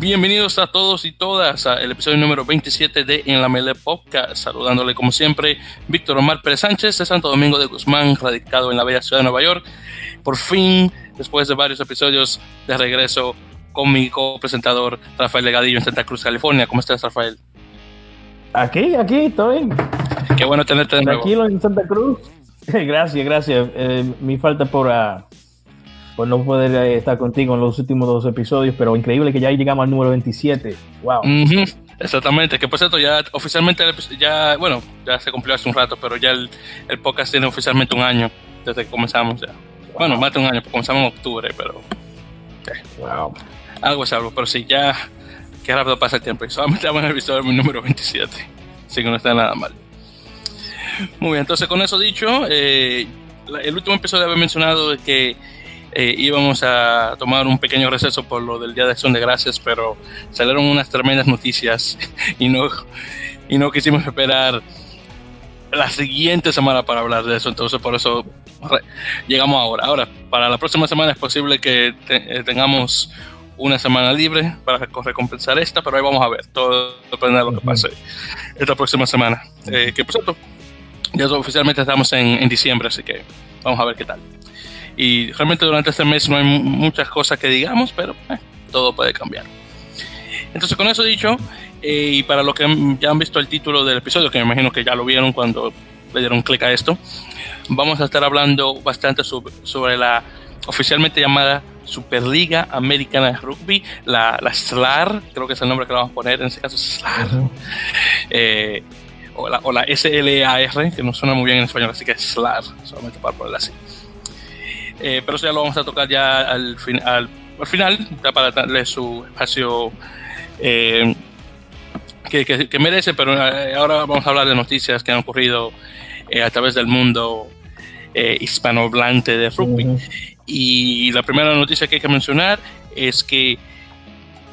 Bienvenidos a todos y todas al episodio número 27 de En la Mele Podcast. Saludándole como siempre, Víctor Omar Pérez Sánchez de Santo Domingo de Guzmán, radicado en la bella ciudad de Nueva York. Por fin, después de varios episodios de regreso con mi copresentador Rafael Legadillo en Santa Cruz, California. ¿Cómo estás, Rafael? Aquí, aquí, bien. Qué bueno tenerte de nuevo. Tranquilo en Santa Cruz. gracias, gracias. Eh, mi falta por, uh, por no poder estar contigo en los últimos dos episodios, pero increíble que ya llegamos al número 27. Wow. Exactamente, que por cierto, ya oficialmente, ya, bueno, ya se cumplió hace un rato, pero ya el, el podcast tiene oficialmente un año desde que comenzamos ya. Bueno, más de un año, porque comenzamos en octubre, pero. Wow. Algo es algo, pero sí, ya. Qué rápido pasa el tiempo. Y solamente vamos en el episodio número 27. Así que no está nada mal. Muy bien, entonces con eso dicho, eh, el último episodio había mencionado que eh, íbamos a tomar un pequeño receso por lo del Día de Acción de Gracias, pero salieron unas tremendas noticias y no, y no quisimos esperar la siguiente semana para hablar de eso, entonces por eso llegamos ahora. Ahora, para la próxima semana es posible que eh, tengamos una semana libre para recompensar esta, pero ahí vamos a ver, todo depende de lo que pase esta próxima semana. Eh, que por cierto, ya oficialmente estamos en, diciembre, así que vamos a ver qué tal. Y realmente durante este mes no hay muchas cosas que digamos, pero eh, todo puede cambiar. Entonces, con eso dicho, eh, y para los que ya han visto el título del episodio, que me imagino que ya lo vieron cuando le dieron clic a esto, vamos a estar hablando bastante sobre, la oficialmente llamada Superliga Americana de Rugby, la, la, SLAR, creo que es el nombre que le vamos a poner, en este caso SLAR, eh, o, la, o, la, SLAR, que no suena muy bien en español, así que SLAR, solamente para ponerla así. Eh, pero eso ya lo vamos a tocar ya al, al, al final, ya para darle su espacio eh, que, que, merece, pero eh, ahora vamos a hablar de noticias que han ocurrido eh, a través del mundo hispanohablante de rugby. Y la primera noticia que hay que mencionar es que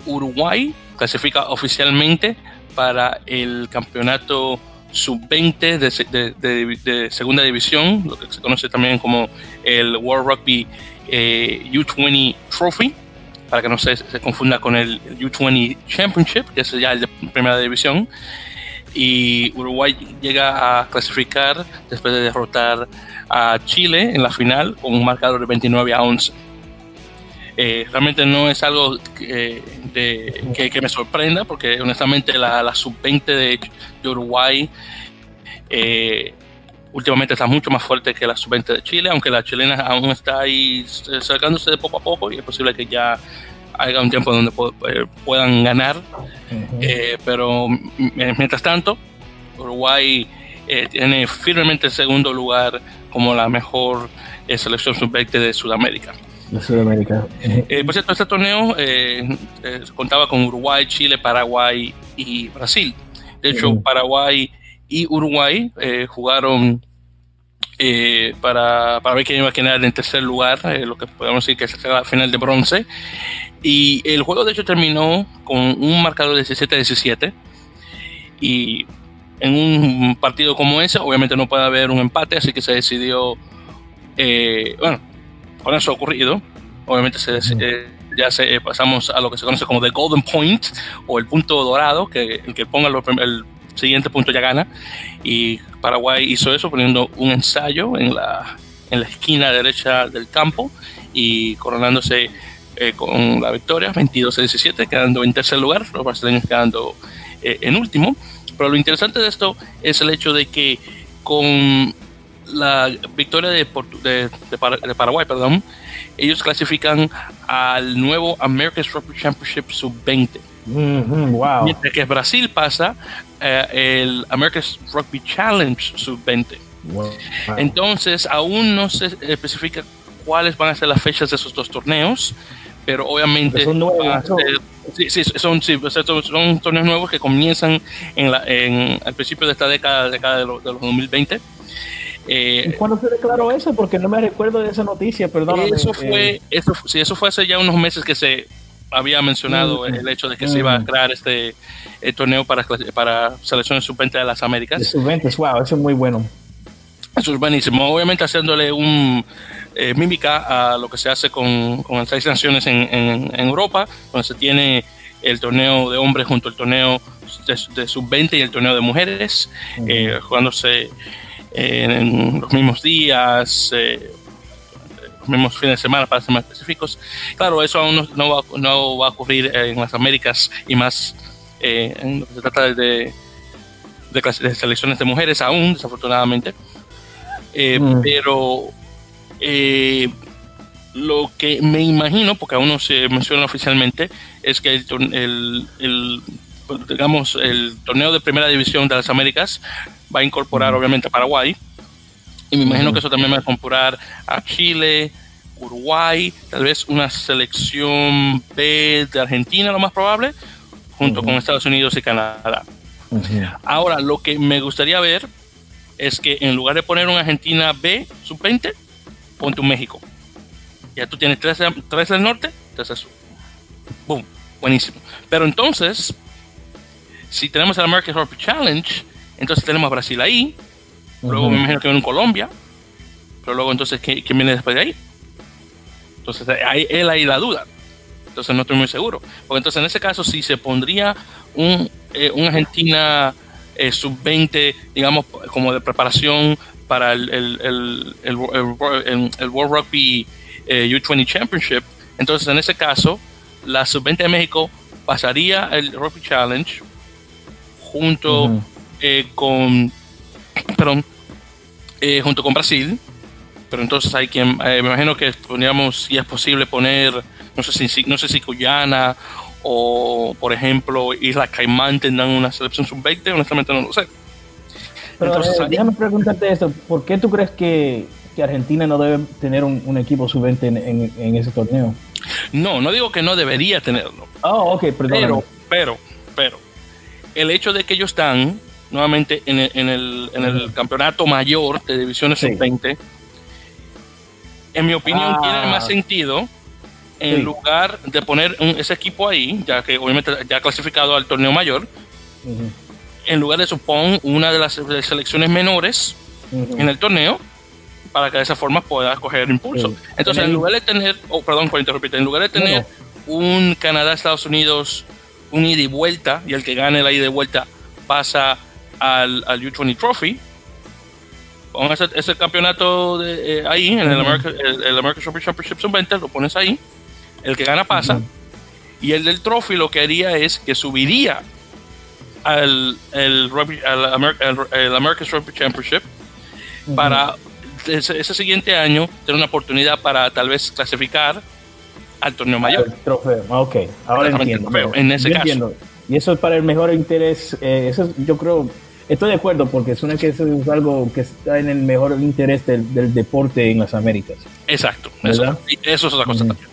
Uruguay clasifica oficialmente para el campeonato sub-20 de, de, de, segunda división, lo que se conoce también como el World Rugby U20 Trophy para que no se, se confunda con el U20 Championship, que es ya el de primera división. Y Uruguay llega a clasificar después de derrotar a Chile en la final con un marcador de 29 a 11. Eh, realmente no es algo que, de, que, me sorprenda, porque honestamente la, la sub-20 de, de, Uruguay eh, últimamente está mucho más fuerte que la sub-20 de Chile, aunque la chilena aún está ahí sacándose de poco a poco y es posible que ya haya un tiempo donde eh, puedan ganar. eh, pero mientras tanto, Uruguay eh, tiene firmemente el segundo lugar como la mejor eh, selección sub-20 de Sudamérica. De Sudamérica. Eh, por cierto, este torneo contaba con Uruguay, Chile, Paraguay y Brasil. De hecho, Paraguay y Uruguay eh, jugaron eh, para, para, ver quién iba a quedar en tercer lugar, eh, lo que podemos decir que es la final de bronce. Y el juego de hecho terminó con un marcador de 17-17. Y en un partido como ese, obviamente no puede haber un empate, así que se decidió, bueno, con eso ocurrido, obviamente se, ya se, pasamos a lo que se conoce como the golden point o el punto dorado, que el que ponga los, el siguiente punto ya gana. Y Paraguay hizo eso poniendo un ensayo en la, en la esquina derecha del campo y coronándose eh, con la victoria 22 a 17, quedando en tercer lugar, los brasileños quedando eh, en último. Pero lo interesante de esto es el hecho de que con la victoria de, de, de, Paraguay, perdón, ellos clasifican al nuevo America's Rugby Championship Sub-20. Mm -hmm, wow. Mientras que Brasil pasa eh, el America's Rugby Challenge Sub-20. Wow. Entonces, aún no se especifica cuáles van a ser las fechas de esos dos torneos, pero obviamente son, nuevos, ser, sí, sí, son, sí, son, son, torneos nuevos que comienzan en la, en, al principio de esta década, década de, de los 2020. Eh, ¿Y cuándo se declaró eso? Porque no me recuerdo de esa noticia, perdón. Eso fue, eh, eso, sí, eso fue hace ya unos meses que se había mencionado mm, el hecho de que mm. se iba a crear este eh, torneo para, para selecciones sub-20 de las Américas. Sub-20, wow, eso es muy bueno. Eso es buenísimo. Obviamente haciéndole un eh, mímica a lo que se hace con, con las seis naciones en, en, en, Europa, donde se tiene el torneo de hombres junto al torneo de, sub-20 y el torneo de mujeres, eh, jugándose en los mismos días, los mismos fines de semana para ser más específicos. Claro, eso aún no, va, no va, a ocurrir en las Américas y más en lo que se trata de, de, selecciones de mujeres aún, desafortunadamente. Mm. Pero lo que me imagino, porque aún no se menciona oficialmente, es que el, el, digamos, el torneo de primera división de las Américas va a incorporar obviamente a Paraguay. Y me imagino que eso también va a incorporar a Chile, Uruguay, tal vez una selección B de Argentina, lo más probable, junto con Estados Unidos y Canadá. Ahora, lo que me gustaría ver es que en lugar de poner una Argentina B sub-20, ponte un México. Ya tú tienes tres, tres del norte, tres del sur. Boom, buenísimo. Pero entonces, si tenemos el American Rugby Challenge, entonces tenemos a Brasil ahí, luego me imagino que viene Colombia, pero luego entonces, ¿quién, viene después de ahí? Entonces, ahí, él ahí la duda. Entonces no estoy muy seguro. Porque entonces en ese caso, si se pondría un, eh, Argentina eh, sub-20, digamos, como de preparación para el, el, el, el World Rugby eh, U20 Championship. Entonces, en ese caso, la sub-20 de México pasaría el Rugby Challenge junto eh, con, perdón, eh, junto con Brasil. Pero entonces hay quien, me imagino que podríamos, si es posible, poner, no sé si, no sé si Guyana o, por ejemplo, Isla Caimán tendrán una selección sub-20, honestamente no lo sé. Pero entonces, déjame preguntarte esto, ¿por qué tú crees que que Argentina no debe tener un, equipo sub-20 en, ese torneo. No, no digo que no debería tenerlo. Oh, ok, Pero, pero, pero, el hecho de que ellos están nuevamente en el, campeonato mayor de divisiones sub-20, en mi opinión, tiene ah. más sentido en lugar de poner ese equipo ahí, ya que obviamente ya ha clasificado al torneo mayor, en lugar de suponer una de las selecciones menores en el torneo para que de esa forma pueda coger impulso. Entonces, en lugar de tener, oh, perdón por interrumpirte, en lugar de tener un Canadá-Estados Unidos, un ida y vuelta, y el que gane la ida y vuelta pasa al, al U20 Trophy, pon ese, campeonato de, eh, ahí, en el, American, el, American Championship Sub-20, lo pones ahí, el que gana pasa, y el del Trophy lo que haría es que subiría al, el, el, American Rugby Championship para ese, siguiente año tener una oportunidad para tal vez clasificar al torneo mayor. El trofeo, ah, ok, ahora entiendo. en ese caso. Y eso es para el mejor interés, eh, eso yo creo, estoy de acuerdo porque suena que eso es algo que está en el mejor interés del, deporte en las Américas. Exacto, eso, eso, es otra cosa también.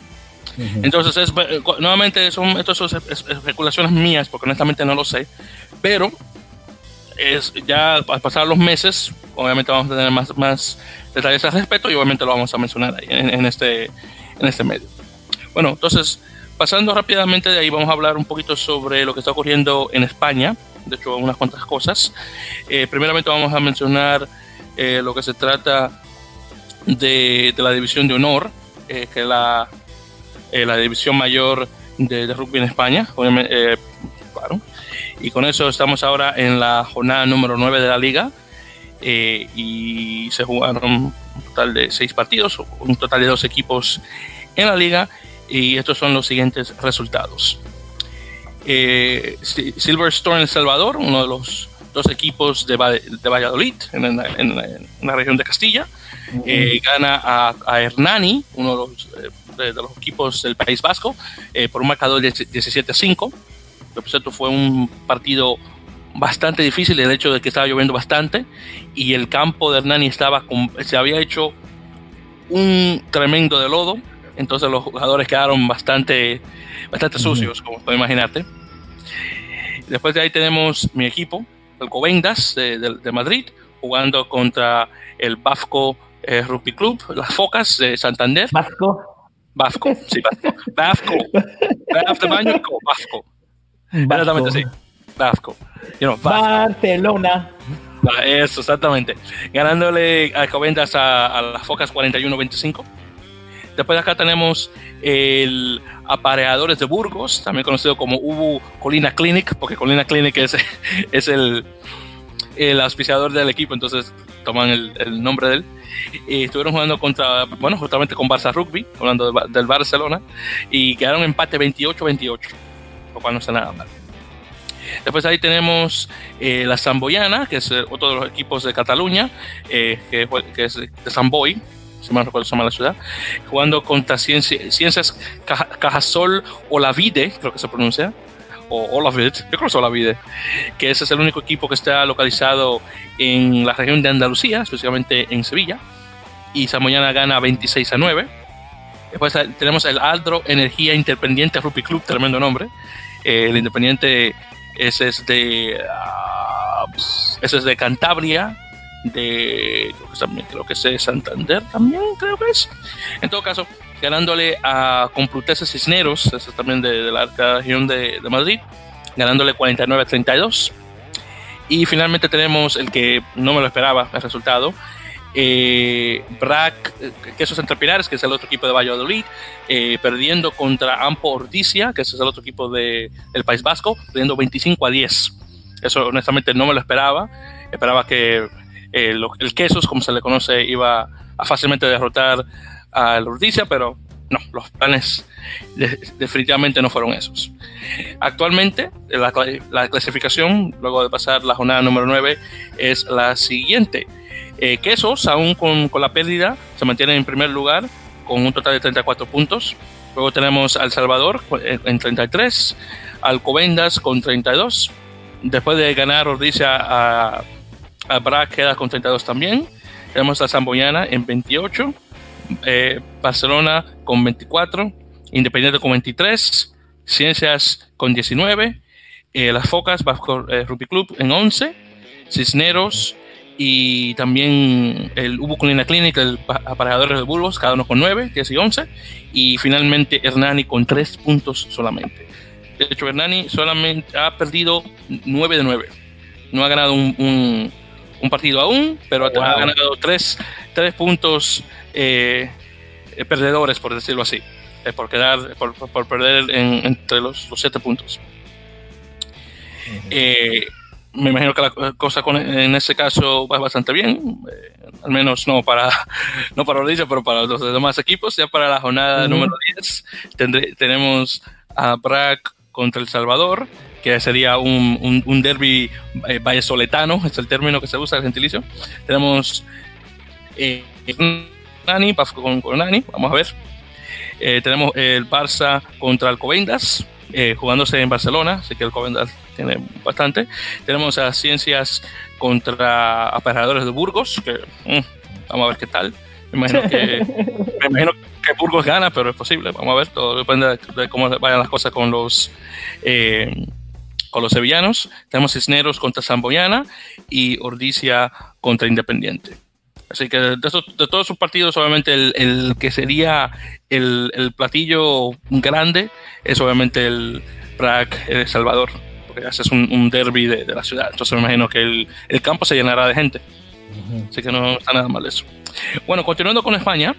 Entonces, es, eh, nuevamente, son, estas son especulaciones mías, porque honestamente no lo sé, pero es ya al pasar los meses, obviamente vamos a tener más, más detalles al respecto y obviamente lo vamos a mencionar ahí en, este, en este medio. Bueno, entonces, pasando rápidamente de ahí, vamos a hablar un poquito sobre lo que está ocurriendo en España, de hecho, unas cuantas cosas. Eh, primeramente vamos a mencionar eh, lo que se trata de, de, la división de honor, eh, que es la, la división mayor de, de, rugby en España, claro. Y con eso estamos ahora en la jornada número 9 de la liga. Eh, y se jugaron un total de seis partidos, un total de dos equipos en la liga. Y estos son los siguientes resultados. Eh, Silverstone El Salvador, uno de los dos equipos de, de Valladolid, en, la, región de Castilla, eh, gana a, Hernani, uno de los, de, los, equipos del País Vasco, por un marcador de 17 a 5 cierto, fue un partido bastante difícil, el hecho de que estaba lloviendo bastante y el campo de Hernani estaba se había hecho un tremendo de lodo, entonces los jugadores quedaron bastante, bastante sucios, como puedes imaginarte. Después de ahí tenemos mi equipo, el Covendas de, Madrid, jugando contra el Bafco eh, Rugby Club, las Focas de Santander. Bafco. Bafco, sí, Bafco. Bafco. Bafco. Bafco. Exactamente, sí. Vasco. Barcelona. Ah, eso, exactamente. Ganándole a Covendas a, las Focas 41-25. Después de acá tenemos el Apareadores de Burgos, también conocido como Ubu Colina Clinic, porque Colina Clinic es, es el, el auspiciador del equipo, entonces toman el, nombre de él. Estuvieron jugando contra, bueno, justamente con Barça Rugby, hablando del Barcelona, y quedaron empate 28-28, lo cual no está nada mal. Después ahí tenemos eh, la Zamboyana, que es otro de los equipos de Cataluña, eh, que, que, es de Zamboy, si mal recuerdo se llama la ciudad, jugando contra Ciencias Cajasol Olavide, creo que se pronuncia, o Olavide, yo creo que es Olavide, que ese es el único equipo que está localizado en la región de Andalucía, específicamente en Sevilla, y Zamboyana gana 26 a 9. Después tenemos el Aldro Energía Independiente Rugby Club, tremendo nombre. Eh, el Independiente ese es de. Ah, ese es de Cantabria. De. Creo que, también, creo que es de Santander también, creo que es. En todo caso, ganándole a Complutense Cisneros, ese es también de, la región de, de, Madrid, ganándole 49 a 32. Y finalmente tenemos el que no me lo esperaba, el resultado, eh, Brac, eh, Quesos Entre Pilares, que es el otro equipo de Valladolid, eh, perdiendo contra Ampo Ordicia, que es el otro equipo de, del País Vasco, perdiendo 25 a 10. Eso honestamente no me lo esperaba. Esperaba que eh, el Quesos, como se le conoce, iba a fácilmente derrotar al Ordicia, pero no, los planes definitivamente no fueron esos. Actualmente, la, la, clasificación, luego de pasar la jornada número 9, es la siguiente. Eh, Quesos, aún con, con, la pérdida, se mantiene en primer lugar con un total de 34 puntos. Luego tenemos al Salvador en 33, Alcobendas con 32. Después de ganar Ordicia a, a Brac queda con 32 también. Tenemos a Zamboyana en 28, eh, Barcelona con 24, Independiente con 23, Ciencias con 19, eh, Las Focas, Vasco eh, Rugby Club en 11, Cisneros y también el Hubo Colina Clinic, el Aparejadores de Bulbos, cada uno con 9, 10 y 11, y finalmente Hernani con 3 puntos solamente. De hecho, Hernani solamente ha perdido 9 de 9. No ha ganado un, un, partido aún, pero ha ganado 3, 3 puntos eh, perdedores, por decirlo así, eh, por, quedar, por, por perder en, entre los, los 7 puntos. Eh, me imagino que la cosa con, en ese caso va bastante bien, eh, al menos no para, no para pero para los demás equipos. Ya para la jornada número 10 tendré, tenemos a Brac contra El Salvador, que sería un, un, un derby eh, vallesoletano, es el término que se usa, el gentilicio. Tenemos eh, Nani, con, Nani, vamos a ver. Eh, tenemos el Barça contra Alcobendas, eh, jugándose en Barcelona, así que Alcobendas tiene bastante. Tenemos a Ciencias contra Operadores de Burgos, que mm, vamos a ver qué tal. Me imagino que, me imagino que Burgos gana, pero es posible. Vamos a ver, todo depende de, cómo vayan las cosas con los eh, con los sevillanos. Tenemos Cisneros contra Zamboyana y Ordicia contra Independiente. Así que de, de todos sus partidos, obviamente el, el que sería el, el, platillo grande es obviamente el Prague El Salvador haces un, un derby de, de, la ciudad. Entonces me imagino que el, el campo se llenará de gente. Uh -huh. Así que no está nada mal eso. Bueno, continuando con España,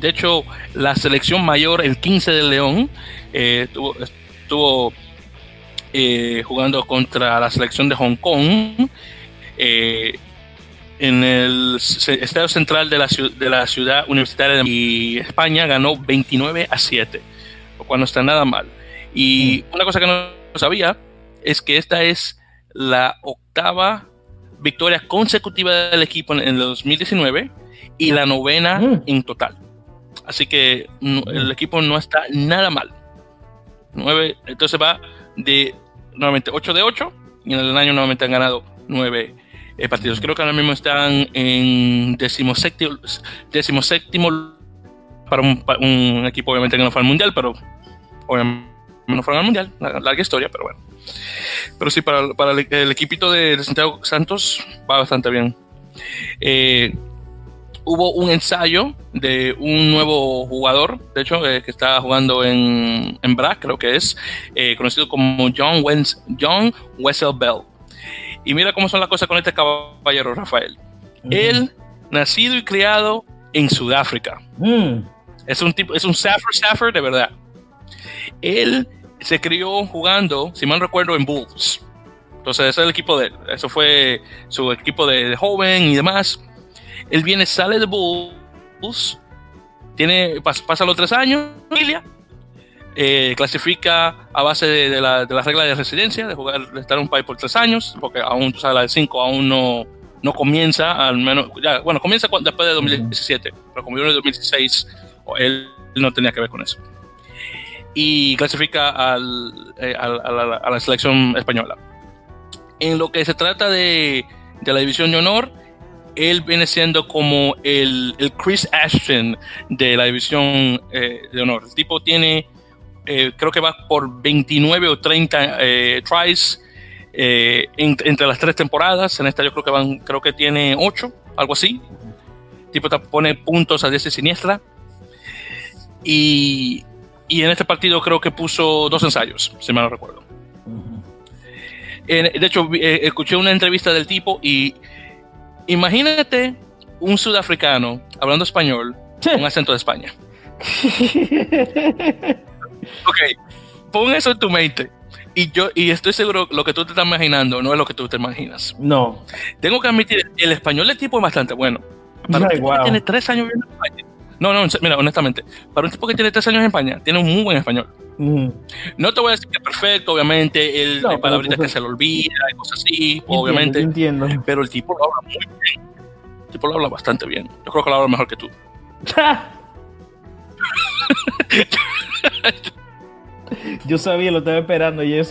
de hecho, la selección mayor, el 15 del León, eh, estuvo eh, jugando contra la selección de Hong Kong. Eh, en el estadio central de la, de la ciudad universitaria de España ganó 29 a 7, lo cual no está nada mal. Y una cosa que no sabía es que esta es la octava victoria consecutiva del equipo en el 2019 y la novena mm. en total. Así que no, el equipo no está nada mal. 9, entonces va de nuevamente 8 de 8 y en el año nuevamente han ganado 9 eh, partidos. Creo que ahora mismo están en decimoséptimo, decimoséptimo para un, para un equipo obviamente que no fue al mundial, pero obviamente no fueron al mundial, larga historia, pero bueno. Pero sí, para, para el, el, equipito de, Santiago Santos va bastante bien. Eh, hubo un ensayo de un nuevo jugador, de hecho, eh, que está jugando en, en BRAC, creo que es, eh, conocido como John, Wens, John Wessel Bell. Y mira cómo son las cosas con este caballero, Rafael. Uh -huh. Él, nacido y criado en Sudáfrica. Uh -huh. Es un tipo, es un Saffer Saffer de verdad. Él se crió jugando, si mal recuerdo, en Bulls. Entonces, ese es el equipo de él. Eso fue su equipo de, joven y demás. Él viene, sale de Bulls, tiene, pasa, los tres años, familia, eh, clasifica a base de, la, de, regla de residencia, de jugar, de estar en un país por tres años, porque aún, tú sabes, la de cinco aún no, no comienza, al menos, ya, bueno, comienza después de 2017, pero como yo en 2016, él no tenía que ver con eso. Y clasifica al, eh, a, la, a la selección española en lo que se trata de, la división de honor, él viene siendo como el, Chris Ashton de la división eh, de honor. El tipo tiene, eh, creo que va por 29 o 30 eh, tries entre las tres temporadas. En esta yo creo que van, creo que tiene 8, algo así. El tipo pone puntos a diestra siniestra. Y, y en este partido creo que puso dos ensayos, si me lo recuerdo de hecho, escuché una entrevista del tipo y imagínate un sudafricano hablando español con acento de España. ok, pon eso en tu mente. Y yo y estoy seguro lo que tú te estás imaginando no es lo que tú te imaginas. No. Tengo que admitir, el español del tipo es bastante bueno. Para un que tiene tres años viviendo en España. No, no, mira, honestamente, para un tipo que tiene tres años en España, tiene un muy buen español. No te voy a decir que es perfecto, obviamente, el, hay palabritas que se le olvida y cosas así, obviamente. Entiendo. Pero el tipo lo habla muy bien. El tipo lo habla bastante bien. Yo creo que lo habla mejor que tú. yo sabía, lo estaba esperando y yo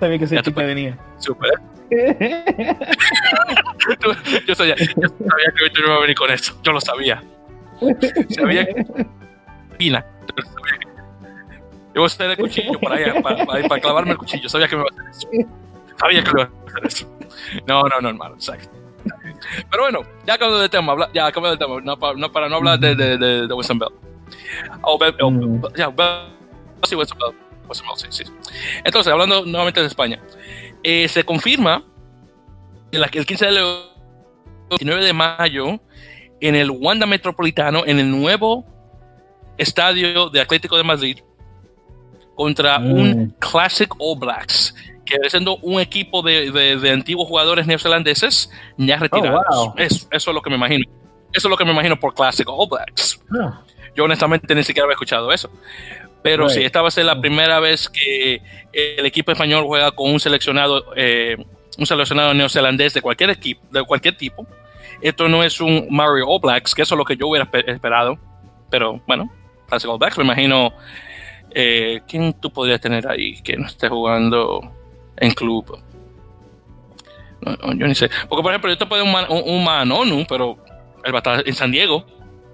sabía que ese tipo venía. Super. yo, sabía, yo sabía que Víctor iba a venir con eso. Yo lo sabía. Sabía que. Pina. Que yo voy a el cuchillo para allá, para, clavarme el cuchillo. Sabía que me iba a hacer eso. Sabía que me iba a hacer eso. No, no, no, hermano, exacto. Pero bueno, ya cambiando de tema, ya cambiando de tema, no, para, no, para no hablar de, de, de, de Wilson Bell. Oh, Bell, oh, mm. ya, Bell, sí, Wilson Bell. Bell, sí, sí. Entonces, hablando nuevamente de España, eh, se confirma el 15 de 29 de mayo en el Wanda Metropolitano, en el nuevo estadio de Atlético de Madrid, contra mm. un Classic All Blacks, que siendo un equipo de, de, antiguos jugadores neozelandeses ya retirados. Oh, eso, es lo que me imagino. Eso es lo que me imagino por Classic All Blacks. Ah. Yo honestamente ni siquiera había escuchado eso. Pero sí, esta va a ser la primera vez que el equipo español juega con un seleccionado, eh, un seleccionado neozelandés de cualquier equipo, de cualquier tipo. Esto no es un Mario All Blacks, que eso es lo que yo hubiera esperado. Pero bueno, Classic All Blacks, me imagino eh, ¿Quién tú podrías tener ahí que no esté jugando en club? yo ni sé. Porque, por ejemplo, yo te puedo un, un, Manonu, pero él va a estar en San Diego.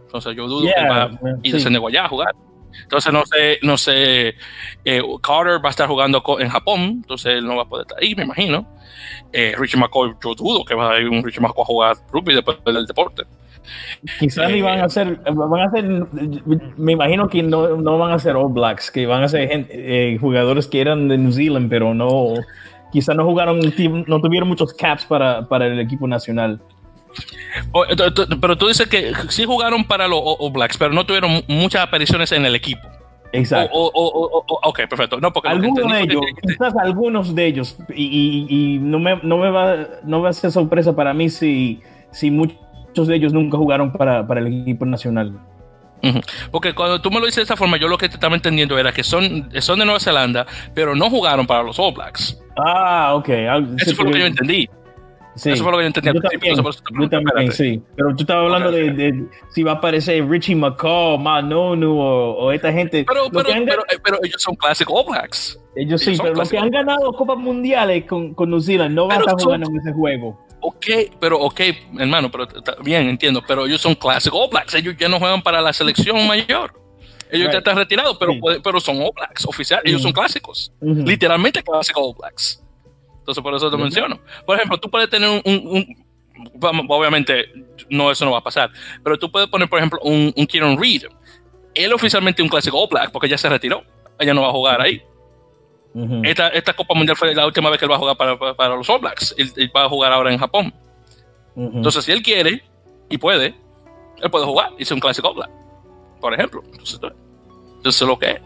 Entonces, yo dudo que va a ir a San Diego allá a jugar. Entonces, no sé, no sé. Eh, Carter va a estar jugando en Japón, entonces él no va a poder estar ahí, me imagino. Eh, Richie McCoy, yo dudo que va a ir un Richie McCoy a jugar rugby después del deporte. Quizás ni van a ser, van a ser, me imagino que no, no van a ser All Blacks, que van a ser eh, jugadores que eran de New Zealand, pero no, quizás no jugaron, no tuvieron muchos caps para, para el equipo nacional. Pero tú dices que sí jugaron para los All Blacks, pero no tuvieron muchas apariciones en el equipo. Exacto. ok, perfecto. No, porque algunos de ellos, quizás algunos de ellos, y, y, no, me, no, me va, no va a ser sorpresa para mí si, si muchos de ellos nunca jugaron para, para el equipo nacional. Porque cuando tú me lo dices de esa forma, yo lo que te estaba entendiendo era que son, son de Nueva Zelanda, pero no jugaron para los All Blacks. Ah, ok. Ah, Eso fue lo que yo entendí. Eso fue lo que yo entendí. Yo también, sí. Pero tú estabas hablando de, si va a aparecer Richie McCaw, Manonu o, o esta gente. Pero, pero, eh, pero, ellos son clásicos All Blacks. Ellos, sí, pero los que han ganado Copas Mundiales con, con New Zealand no van a estar jugando en ese juego. Ok, pero ok, hermano, pero bien, entiendo, pero ellos son clásicos All Blacks, ellos ya no juegan para la selección mayor. Ellos ya están retirados, pero, pero son All Blacks oficiales, ellos son clásicos, literalmente clásicos All Blacks. Entonces, por eso te menciono. Por ejemplo, tú puedes tener un, obviamente, no, eso no va a pasar, pero tú puedes poner, por ejemplo, un, un Kieran Reed. Él oficialmente un clásico All Black porque ya se retiró, ella no va a jugar ahí esta, esta, Copa Mundial fue la última vez que él va a jugar para, para, los All Blacks. Él, va a jugar ahora en Japón. Entonces, si él quiere y puede, él puede jugar y ser un clásico All Black. por ejemplo. Entonces, eso es lo que es.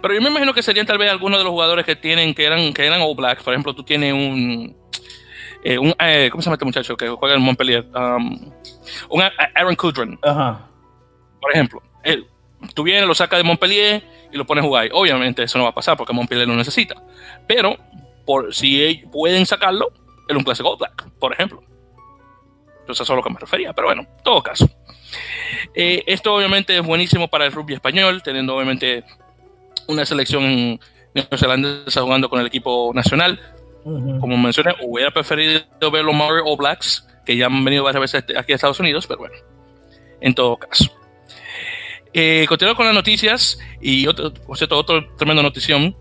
Pero yo me imagino que serían tal vez algunos de los jugadores que tienen, que eran, que eran All Blacks. Por ejemplo, tú tienes un, eh, un eh, ¿cómo se llama este muchacho que juega en Montpellier? Um, un Aaron Kudrin. Ajá. Por ejemplo, él, tú vienes, lo sacas de Montpellier y lo pones a jugar. Obviamente eso no va a pasar porque Montpellier lo necesita. Pero por, si ellos pueden sacarlo, en un clásico All Black, por ejemplo. Entonces eso es a lo que me refería. Pero bueno, en todo caso. Eh, esto obviamente es buenísimo para el rugby español, teniendo obviamente una selección neozelandesa jugando con el equipo nacional. Como mencioné, hubiera preferido ver los Maori All Blacks, que ya han venido varias veces aquí a Estados Unidos, pero bueno, en todo caso. Eh, continuando con las noticias y otro, por cierto, otro tremendo notición.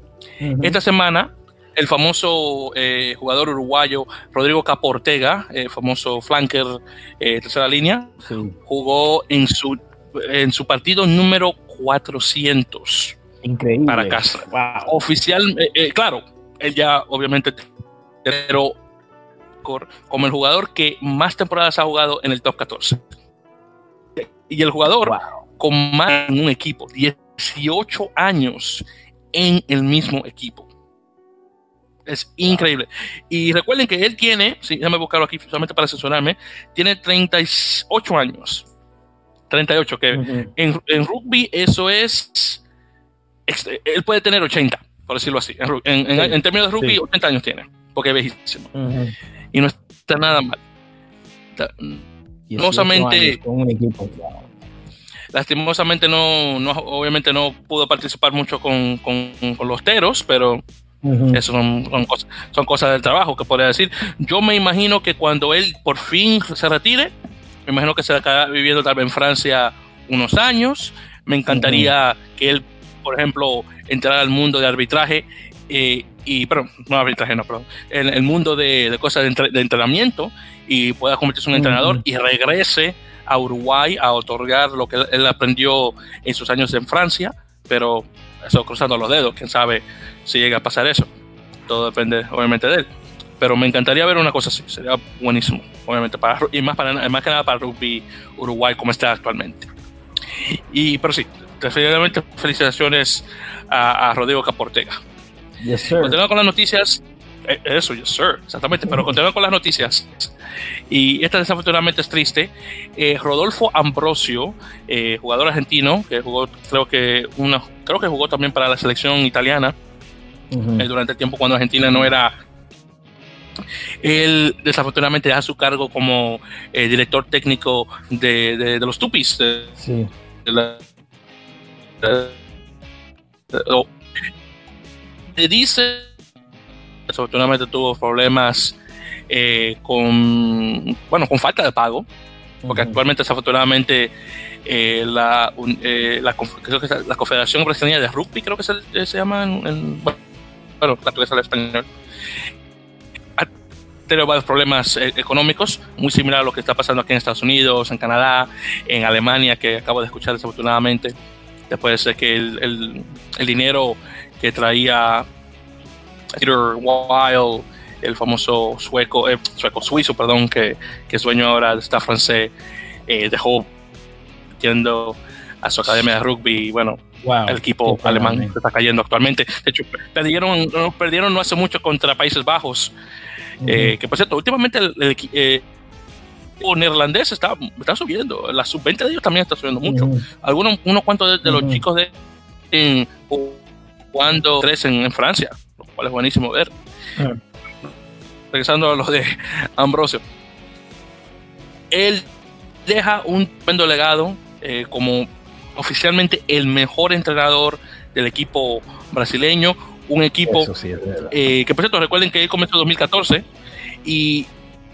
Esta semana, el famoso eh, jugador uruguayo Rodrigo Caportega, eh, famoso flanker eh, tercera línea, jugó en su, en su partido número 400 Increíble. para casa. Oficial, claro, él ya obviamente, pero como el jugador que más temporadas ha jugado en el top 14. Y el jugador con más en un equipo, 18 años en el mismo equipo. Es increíble. Y recuerden que él tiene, sí, déjame buscarlo aquí solamente para asesorarme, tiene 38 años. 38, que en, rugby eso es, él puede tener 80, por decirlo así. En, términos de rugby, 80 años tiene, porque es viejísimo. Y no está nada mal. Lastimosamente, lastimosamente no, no, obviamente no pudo participar mucho con, con, con los teros, pero eso son, cosas, son cosas del trabajo que podría decir. Yo me imagino que cuando él por fin se retire, me imagino que se va viviendo tal vez en Francia unos años. Me encantaría que él, por ejemplo, entrara al mundo de arbitraje eh, y, pero no arbitraje, no, perdón, en el mundo de, cosas de, entrenamiento y pueda convertirse en un entrenador y regrese a Uruguay a otorgar lo que él aprendió en sus años en Francia, pero eso cruzando los dedos, quién sabe si llega a pasar eso. Todo depende, obviamente, de él. Pero me encantaría ver una cosa así, sería buenísimo, obviamente, para, y más, para, más que nada para rugby Uruguay como está actualmente. Y, pero sí, definitivamente felicitaciones a, Rodrigo Caportega. Yes, Continuando con las noticias, eh, eso, yes, sir, exactamente, pero continuando con las noticias, y esta desafortunadamente es triste. Eh, Rodolfo Ambrosio, eh, jugador argentino, que jugó, creo que una, creo que jugó también para la selección italiana, eh, durante el tiempo cuando Argentina no era él desafortunadamente da su cargo como eh, director técnico de, los Tupis. sí. Dice, desafortunadamente tuvo problemas eh, con, bueno, con falta de pago, porque actualmente desafortunadamente la, la, creo que la Confederación Brasileña de Rugby, creo que se, se llama en, bueno, la clase al español, ha tenido varios problemas eh, económicos, muy similar a lo que está pasando aquí en Estados Unidos, en Canadá, en Alemania, que acabo de escuchar desafortunadamente, después de que el, el, dinero que traía Peter Weil, el famoso sueco, eh, sueco suizo, perdón, que, que es dueño ahora de esta francés, eh, dejó yendo a su academia de rugby bueno, el equipo alemán se está cayendo actualmente. De hecho, perdieron, perdieron no hace mucho contra Países Bajos. Eh, que por cierto, últimamente el, eh, equipo neerlandés está, está subiendo. La sub-20 de ellos también está subiendo mucho. Algunos, unos cuantos de, los chicos de en, jugando tres en, Francia, lo cual es buenísimo ver. Regresando a lo de Ambrosio. Él deja un tremendo legado eh, como oficialmente el mejor entrenador del equipo brasileño, un equipo eh, que por cierto recuerden que él comenzó en 2014 y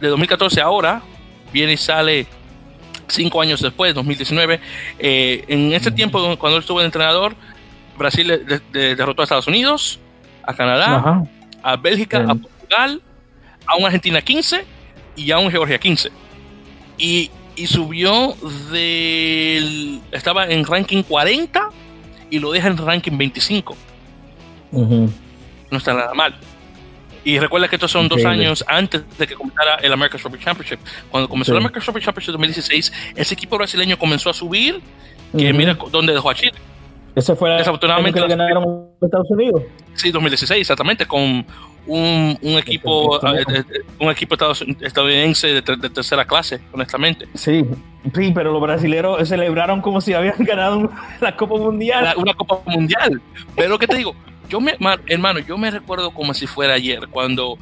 de 2014 ahora viene y sale cinco años después, 2019. Eh, en ese tiempo cuando él estuvo de entrenador, Brasil derrotó a Estados Unidos, a Canadá, a Bélgica, a Portugal, a un Argentina 15 y a un Georgia 15. Y y subió del. Estaba en ranking 40 y lo deja en ranking 25. No está nada mal. Y recuerda que estos son dos años antes de que comenzara el American Rugby Championship. Cuando comenzó el American Rugby Championship en 2016, ese equipo brasileño comenzó a subir que mira dónde dejó a Chile. Ese fue Desafortunadamente, el que le ganaron a Estados Unidos. Sí, 2016, exactamente, con un, un equipo eh, eh, un equipo estadounidense de, de, tercera clase, honestamente. Sí, sí, pero los brasileños celebraron como si habían ganado la Copa Mundial. una Copa Mundial. Pero, ¿qué te digo? Yo me, hermano, yo me recuerdo como si fuera ayer, cuando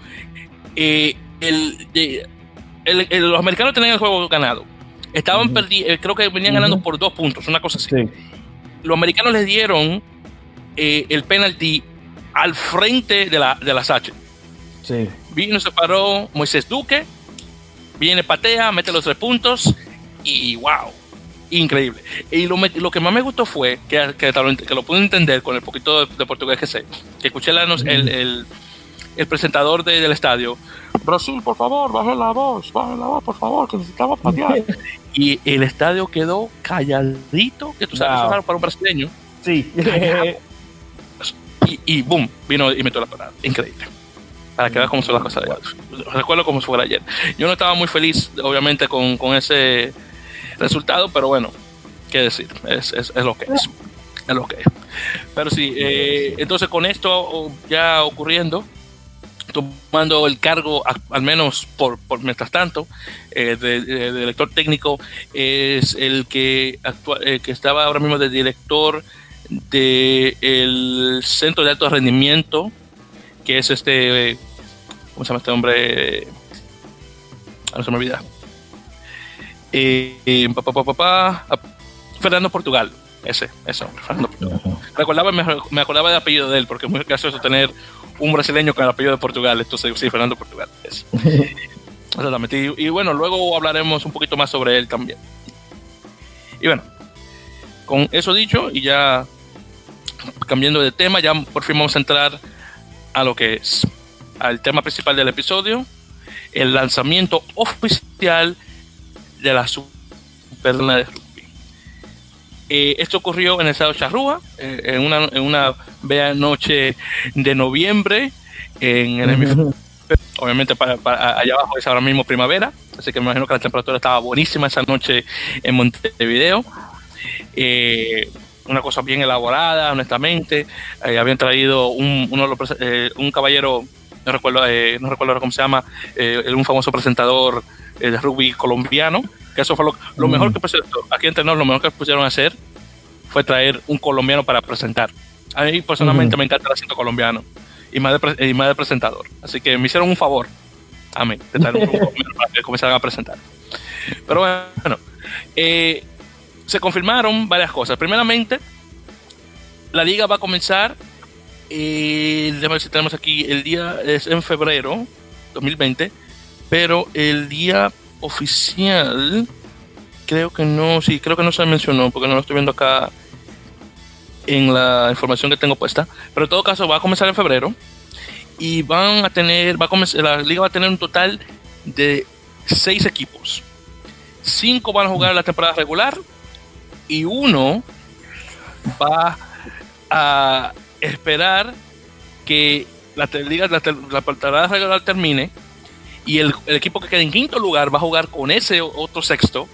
eh, el, el, los americanos tenían el juego ganado. Estaban perdiendo, creo que venían ganando por dos puntos, una cosa así. Sí los americanos les dieron eh, el penalti al frente de la, de la Sache. Sí. Vino, se paró Moisés Duque, viene, patea, mete los tres puntos y wow, increíble. Y lo, lo que más me gustó fue que, que, lo pude entender con el poquito de, portugués que sé, que escuché la, el, el, el, presentador del estadio. Brasil, por favor, bajen la voz, bajen la voz, por favor, que necesitamos patear. y el estadio quedó calladito, que tú sabes, wow. para un brasileño. Sí. y, y boom, vino y metió la parada. Increíble. Para que veas cómo son las cosas. Recuerdo como si fuera ayer. Yo no estaba muy feliz, obviamente, con, con ese resultado, pero bueno, qué decir, es, es, es lo que es. Es lo que es. Pero sí, eh, entonces con esto ya ocurriendo, tomando el cargo, al menos por, por mientras tanto, eh, de, director técnico, es el que, actua, eh, que estaba ahora mismo de director del Centro de Alto Rendimiento, que es este, ¿cómo se llama este hombre? Ah, no se me olvida. Eh, papá, papá, papá, Fernando Portugal, ese, ese hombre, Fernando Portugal. Recordaba, me, me acordaba del apellido de él, porque es muy gracioso tener un brasileño con el apellido de Portugal. Entonces, sí, Fernando Portugal. Exactamente. Y, y, bueno, luego hablaremos un poquito más sobre él también. Y bueno, con eso dicho, y ya cambiando de tema, ya por fin vamos a entrar a lo que es, al tema principal del episodio, el lanzamiento oficial de la Superna de Rugby. Eh, esto ocurrió en el estado de Charrúa, eh, en, una, en una bella noche de noviembre en el hemisferio. Obviamente para, para, allá abajo es ahora mismo primavera, así que me imagino que la temperatura estaba buenísima esa noche en Montevideo. Eh, una cosa bien elaborada, honestamente. Eh, habían traído un, uno los, eh, un caballero, no recuerdo, eh, no recuerdo cómo se llama, un famoso presentador de rugby colombiano, que eso fue lo, lo mm. mejor que pusieron, aquí entre nosotros, lo mejor que pusieron a hacer fue traer un colombiano para presentar. A mí personalmente -huh. me encanta el acento colombiano y más, de, y más de presentador. Así que me hicieron un favor a mí de traer un colombiano para que comenzaran a presentar. Pero bueno, eh, se confirmaron varias cosas. Primeramente, la liga va a comenzar, eh, déjame ver si tenemos aquí, el día es en febrero 2020, pero el día oficial, creo que no, sí, creo que no se mencionó, porque no lo estoy viendo acá en la información que tengo puesta, pero en todo caso va a comenzar en febrero y van a tener, va a comenzar, la liga va a tener un total de seis equipos. Cinco van a jugar la temporada regular y uno va a esperar que la liga, la, la temporada regular termine y el, el, equipo que quede en quinto lugar va a jugar con ese otro sexto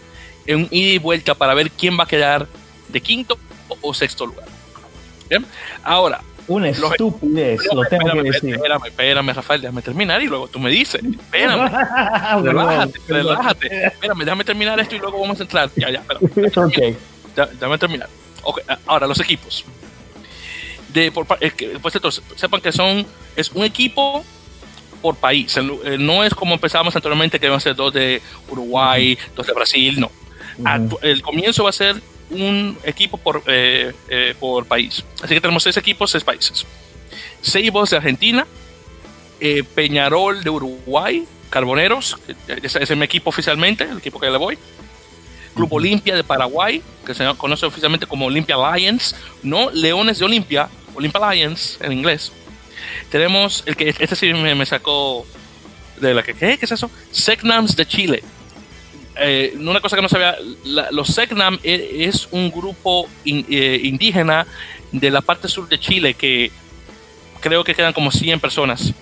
en un ida y vuelta para ver quién va a quedar de quinto o sexto lugar. ¿Bien? Ahora. Una estupidez, lo tengo espérame, que decir. Espérame, espérame, Rafael, déjame terminar y luego tú me dices. Espérame. relájate, relájate. Espérame, déjame terminar esto y luego vamos a entrar. Ya, ya, espérame. ok. Déjame terminar. Okay. Ahora, los equipos. De, por, que, pues entonces, sepan que son, es un equipo por país. No es como empezábamos anteriormente, que iban a ser dos de Uruguay, dos de Brasil, no. Uh -huh. El comienzo va a ser un equipo por, eh, eh, por país. Así que tenemos seis equipos, seis países. Seibos de Argentina, eh, Peñarol de Uruguay, Carboneros, ese es mi equipo oficialmente, el equipo que le voy. Club uh -huh. Olimpia de Paraguay, que se conoce oficialmente como Olimpia Lions, no Leones de Olimpia, Olimpia Lions en inglés. Tenemos el que este sí me, me sacó de la que ¿qué? ¿qué es eso? Secnams de Chile, eh, una cosa que no sabía, la, los Secnam es un grupo in, eh, indígena de la parte sur de Chile que creo que quedan como 100 personas.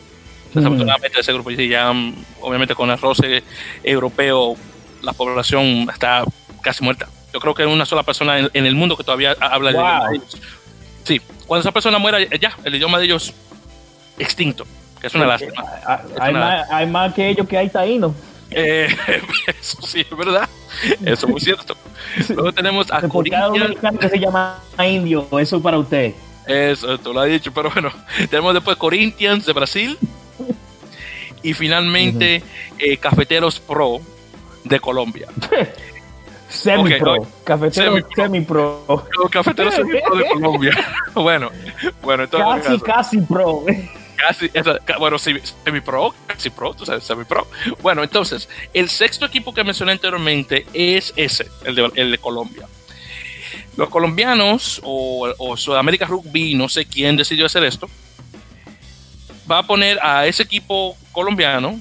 Desafortunadamente, mm. ese grupo ya, obviamente, con el roce europeo, la población está casi muerta. Yo creo que es una sola persona en, el mundo que todavía habla el idioma de ellos. Sí, cuando esa persona muera, ya, el idioma de ellos extinto, que es una lástima. Hay, Más, que ellos que hay taínos. Eh, eso sí, es verdad. Eso es muy cierto. Luego tenemos a Corinthians. que se llama indio, eso para usted. Eso, tú lo has dicho, pero bueno. Tenemos después Corinthians de Brasil. Y finalmente eh, Cafeteros Pro de Colombia. Semi-pro. Cafeteros semi-pro. Cafeteros semi-pro de Colombia. bueno, bueno, entonces. Casi, casi pro. Bueno, semi-pro, casi pro, tú sabes, semi-pro. Bueno, entonces, el sexto equipo que mencioné anteriormente es ese, el de, el de Colombia. Los colombianos o, o, Sudamérica Rugby, no sé quién decidió hacer esto, va a poner a ese equipo colombiano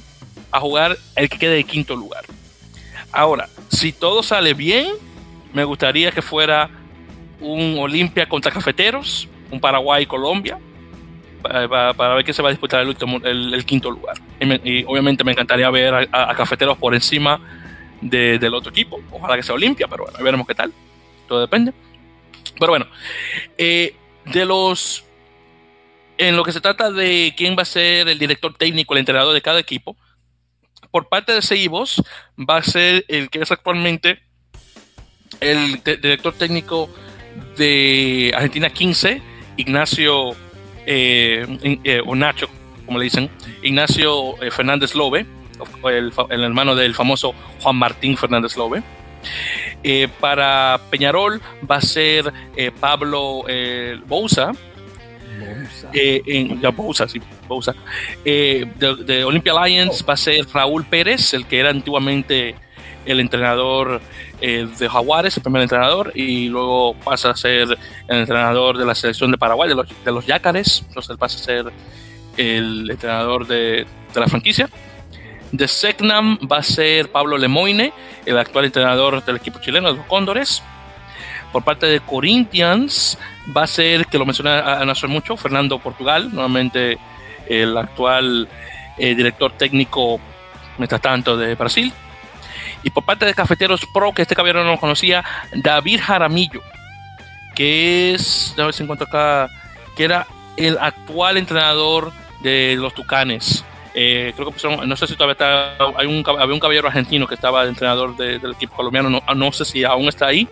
a jugar el que quede de quinto lugar. Ahora, si todo sale bien, me gustaría que fuera un Olimpia contra Cafeteros, un Paraguay-Colombia, para, ver qué se va a disputar el, último, el, quinto lugar. Y, obviamente me encantaría ver a, Cafeteros por encima del otro equipo. Ojalá que sea Olimpia, pero bueno, veremos qué tal. Todo depende. Pero bueno, eh, de los. En lo que se trata de quién va a ser el director técnico, el entrenador de cada equipo, por parte de Seibos va a ser el que es actualmente el director técnico de Argentina 15, Ignacio eh, eh, o Nacho, como le dicen, Ignacio eh, Fernández Lobe, el, el, hermano del famoso Juan Martín Fernández Lobe. para Peñarol va a ser Pablo Bouza. en, Bouza, sí, Bouza. de, de, Olympia Lions va a ser Raúl Pérez, el que era antiguamente el entrenador eh, de Jaguares, el primer entrenador, y luego pasa a ser el entrenador de la selección de Paraguay, de los, de los Yacares, entonces pasa a ser el entrenador de, de la franquicia. De Secnam va a ser Pablo Lemoine, el actual entrenador del equipo chileno de los Cóndores. Por parte de Corinthians va a ser, que lo mencioné hace mucho, Fernando Portugal, nuevamente el actual eh, director técnico, mientras tanto, de Brasil. Y por parte de Cafeteros Pro, que este caballero no lo conocía, David Jaramillo, que es, a ver si encuentro acá, que era el actual entrenador de los Tucanes. Eh, creo que no sé si todavía está, hay un, había un caballero argentino que estaba entrenador del equipo colombiano, no, no sé si aún está ahí,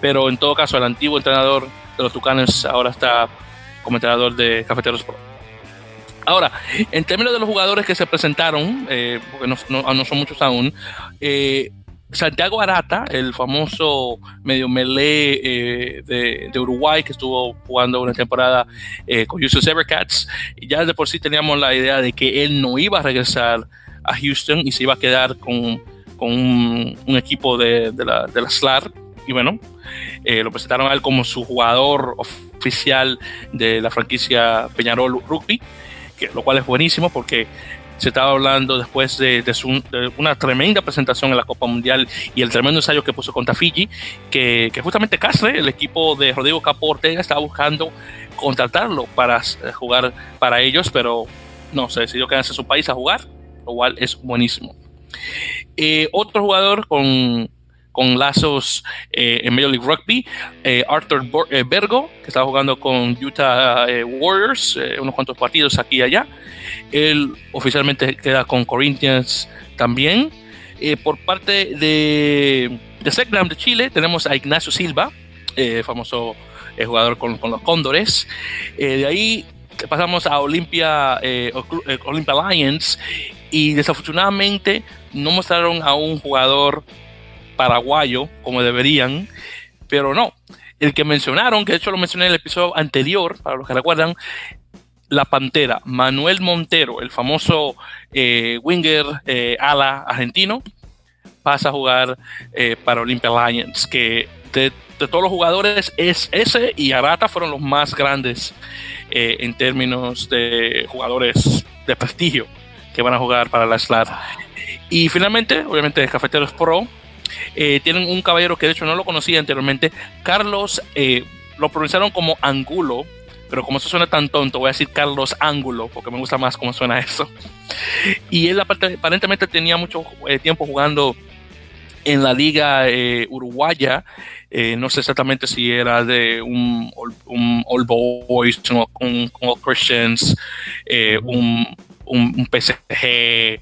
pero en todo caso el antiguo entrenador de los Tucanes ahora está como entrenador de Cafeteros Pro. Ahora, en términos de los jugadores que se presentaron, eh, porque no, son muchos aún, eh, Santiago Arata, el famoso medio melee eh, de, Uruguay que estuvo jugando una temporada con Houston Evercats, ya de por sí teníamos la idea de que él no iba a regresar a Houston y se iba a quedar con, un, equipo de, la, de la SLAR. Y bueno, lo presentaron a él como su jugador oficial de la franquicia Peñarol Rugby lo cual es buenísimo porque se estaba hablando después de, una tremenda presentación en la Copa Mundial y el tremendo ensayo que puso contra Fiji, que, justamente Castre, el equipo de Rodrigo Capo Ortega, estaba buscando contratarlo para jugar para ellos, pero no, se decidió quedarse en su país a jugar, lo cual es buenísimo. Eh, otro jugador con, lazos eh, en Major League Rugby, eh, Arthur eh, Bergo, que estaba jugando con Utah Warriors, unos cuantos partidos aquí y allá. Él oficialmente queda con Corinthians también. por parte de, de Secnam de Chile, tenemos a Ignacio Silva, famoso jugador con, con, los Cóndores. de ahí pasamos a Olympia, Olympia Lions y desafortunadamente no mostraron a un jugador paraguayo como deberían, pero no. El que mencionaron, que de hecho lo mencioné en el episodio anterior, para los que recuerdan, la Pantera, Manuel Montero, el famoso eh, winger eh, ala argentino, pasa a jugar eh, para Olympia Lions, que de, todos los jugadores es ese y Arata fueron los más grandes en términos de jugadores de prestigio que van a jugar para la SLAD. Y finalmente, obviamente, Cafeteros Pro, tienen un caballero que de hecho no lo conocía anteriormente, Carlos, lo pronunciaron como Angulo, pero como eso suena tan tonto, voy a decir Carlos Ángulo, porque me gusta más cómo suena eso. Y él aparentemente tenía mucho eh, tiempo jugando en la liga eh, uruguaya. Eh, no sé exactamente si era de un, un All Boys, un, un All Christians, eh, un, un, PSG,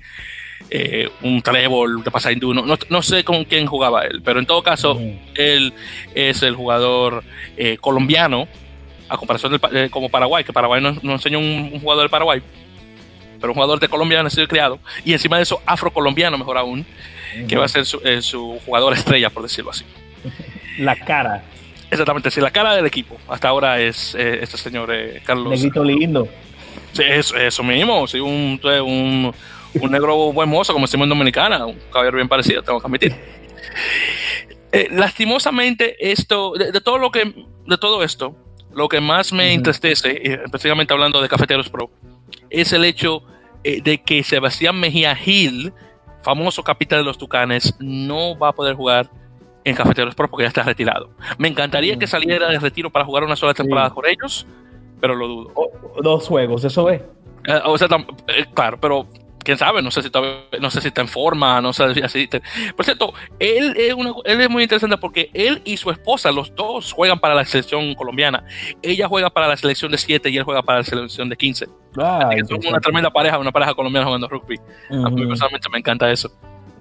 un Trébol de Pasaindú. No, no, sé con quién jugaba él, pero en todo caso, él es el jugador colombiano, a comparación de como Paraguay, que Paraguay no, no enseñó un, jugador del Paraguay pero un jugador de Colombia nacido y criado, y encima de eso afrocolombiano, mejor aún, que va a ser eh, su, jugador estrella, por decirlo así. La cara. Exactamente, sí, la cara del equipo. Hasta ahora es eh, este señor eh, Carlos. Negrito lindo. Sí, eso, eso mismo, sí, un, un, un negro buen mozo, como decimos en Dominicana, un caballero bien parecido, tengo que admitir. lastimosamente, esto, de, todo lo que, de todo esto, lo que más me entristece, especialmente hablando de Cafeteros Pro, es el hecho de que Sebastián Mejía Gil, famoso capitán de los Tucanes, no va a poder jugar en Cafeteros Pro porque ya está retirado. Me encantaría que saliera de retiro para jugar una sola temporada con ellos, pero lo dudo. dos juegos, eso es. Eh, o sea, eh, claro, pero quién sabe, no sé si no sé si está en forma, no sé si así. Por cierto, él es, él es muy interesante porque él y su esposa, los dos juegan para la selección colombiana. Ella juega para la selección de 7 y él juega para la selección de 15. Ah, son una tremenda pareja, una pareja colombiana jugando rugby. A mí personalmente me encanta eso.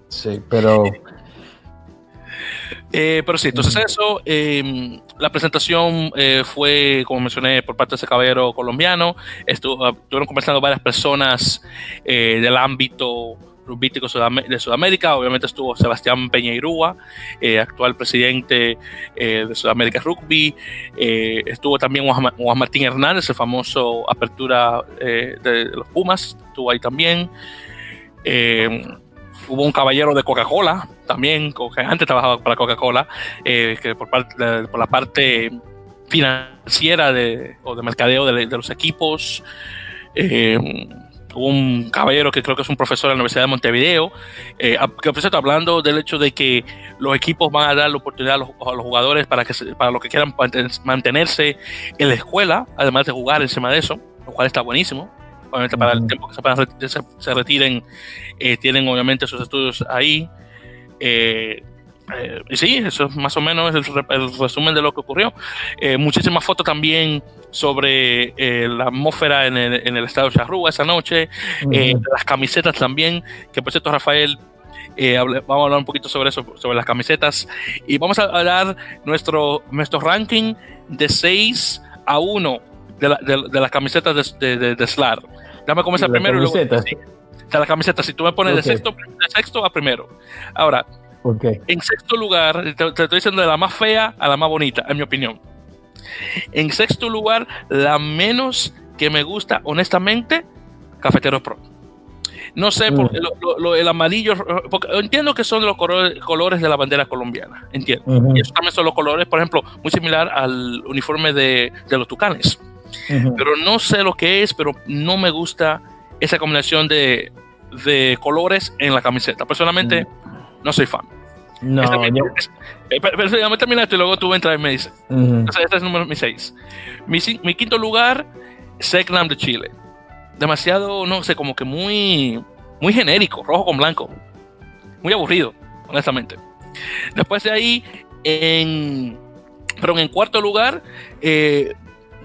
Sí, pero eh, pero sí, entonces eso, em, la presentación eh, fue, como mencioné, por parte de ese caballero colombiano. Estuvo, ah, estuvieron conversando varias personas eh, del ámbito rugbyístico de Sudamérica. Obviamente estuvo Sebastián Peñeirúa, actual presidente de Sudamérica Rugby. estuvo también Juan, Martín Hernández, el famoso apertura de los Pumas, estuvo ahí también. Hubo un caballero de Coca-Cola, también, que antes trabajaba para Coca-Cola, eh, que por, parte, por la parte financiera de, o de mercadeo de, los equipos. Eh, un caballero que creo que es un profesor de la Universidad de Montevideo, eh, que por hablando del hecho de que los equipos van a dar la oportunidad a los, jugadores para que para los que quieran mantenerse en la escuela, además de jugar encima de eso, lo cual está buenísimo. Obviamente para el tiempo que se, retiren, tienen obviamente sus estudios ahí. Eh, eh, y sí, eso es más o menos el, resumen de lo que ocurrió. Eh, muchísimas fotos también sobre la atmósfera en el, en el estado de Charrúa esa noche, las camisetas también, que por cierto Rafael, vamos a hablar un poquito sobre eso, sobre las camisetas, y vamos a hablar nuestro, nuestro ranking de 6 a 1 de, de, las camisetas de, de, de SLAR. Déjame comenzar primero y luego la camiseta, si tú me pones de, sexto, de sexto a primero. Ahora, en sexto lugar, te, estoy diciendo de la más fea a la más bonita, en mi opinión. En sexto lugar, la menos que me gusta, honestamente, Cafeteros Pro. No sé, por mm. el amarillo, porque entiendo que son los colores, de la bandera colombiana, entiendo. Y esos también son los colores, por ejemplo, muy similar al uniforme de, los tucanes. Pero no sé lo que es, pero no me gusta esa combinación de, de colores en la camiseta. Personalmente, mm. no soy fan. No, yo... Eh, pero, déjame terminar esto y luego tú entras y me dices. Entonces, este es número mi 6. Mi, mi, quinto lugar, Seclam de Chile. Demasiado, no sé, como que muy, muy genérico, rojo con blanco. Muy aburrido, honestamente. Después de ahí, en, pero en cuarto lugar, eh,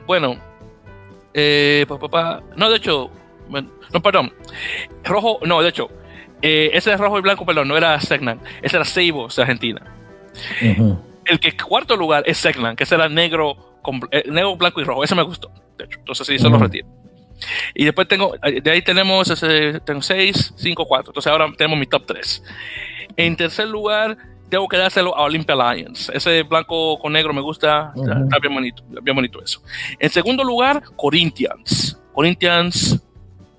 bueno, eh, no, de hecho, no, perdón. Rojo, no, de hecho, eh, ese es rojo y blanco, perdón, no era Segnan, ese era Seibos de Argentina. El que cuarto lugar es Segnan, que ese era negro, eh, negro, blanco y rojo. Ese me gustó, de hecho. Entonces sí, se lo retiro. Y después tengo, de ahí tenemos ese, tengo 6, 5, 4. Entonces ahora tenemos mi top 3. En tercer lugar, tengo que dárselo a Olympia Lions. Ese blanco con negro me gusta, está bien bonito, bien bonito eso. En segundo lugar, Corinthians. Corinthians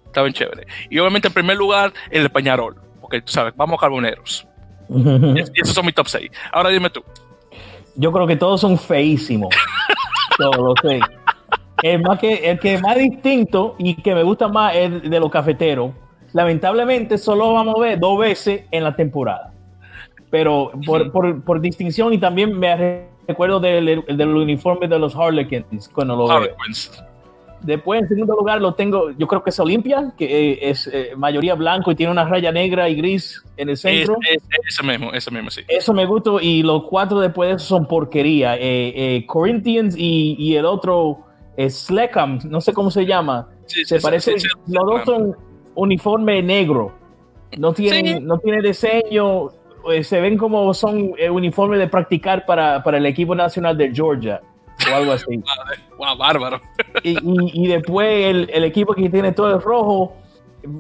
está bien chévere. Y obviamente en primer lugar, el Peñarol, porque tú sabes, vamos carboneros. y esos son mis top 6. Ahora dime tú. Yo creo que todos son feísimos. todos, sí. El, más que, el que más distinto y que me gusta más es de los cafeteros. Lamentablemente solo vamos a ver dos veces en la temporada. Pero por, por, por distinción y también me recuerdo del, del uniforme de los Harlequins cuando lo veo. Después, en segundo lugar, lo tengo, yo creo que es Olimpia, que eh, es eh, mayoría blanco y tiene una raya negra y gris en el centro. Es, es, ese mismo, ese mismo, sí. Eso me gusta. Y los cuatro después de eso son porquería. Eh, Corinthians y, y, el otro es Sleckham, no sé cómo se llama. Sí, se parece, los dos son uniforme negro. No tienen, no tiene diseño. Se ven como son uniformes de practicar para, para el equipo nacional de Georgia o algo así. wow, bárbaro. Y, y, después el, el, equipo que tiene todo el rojo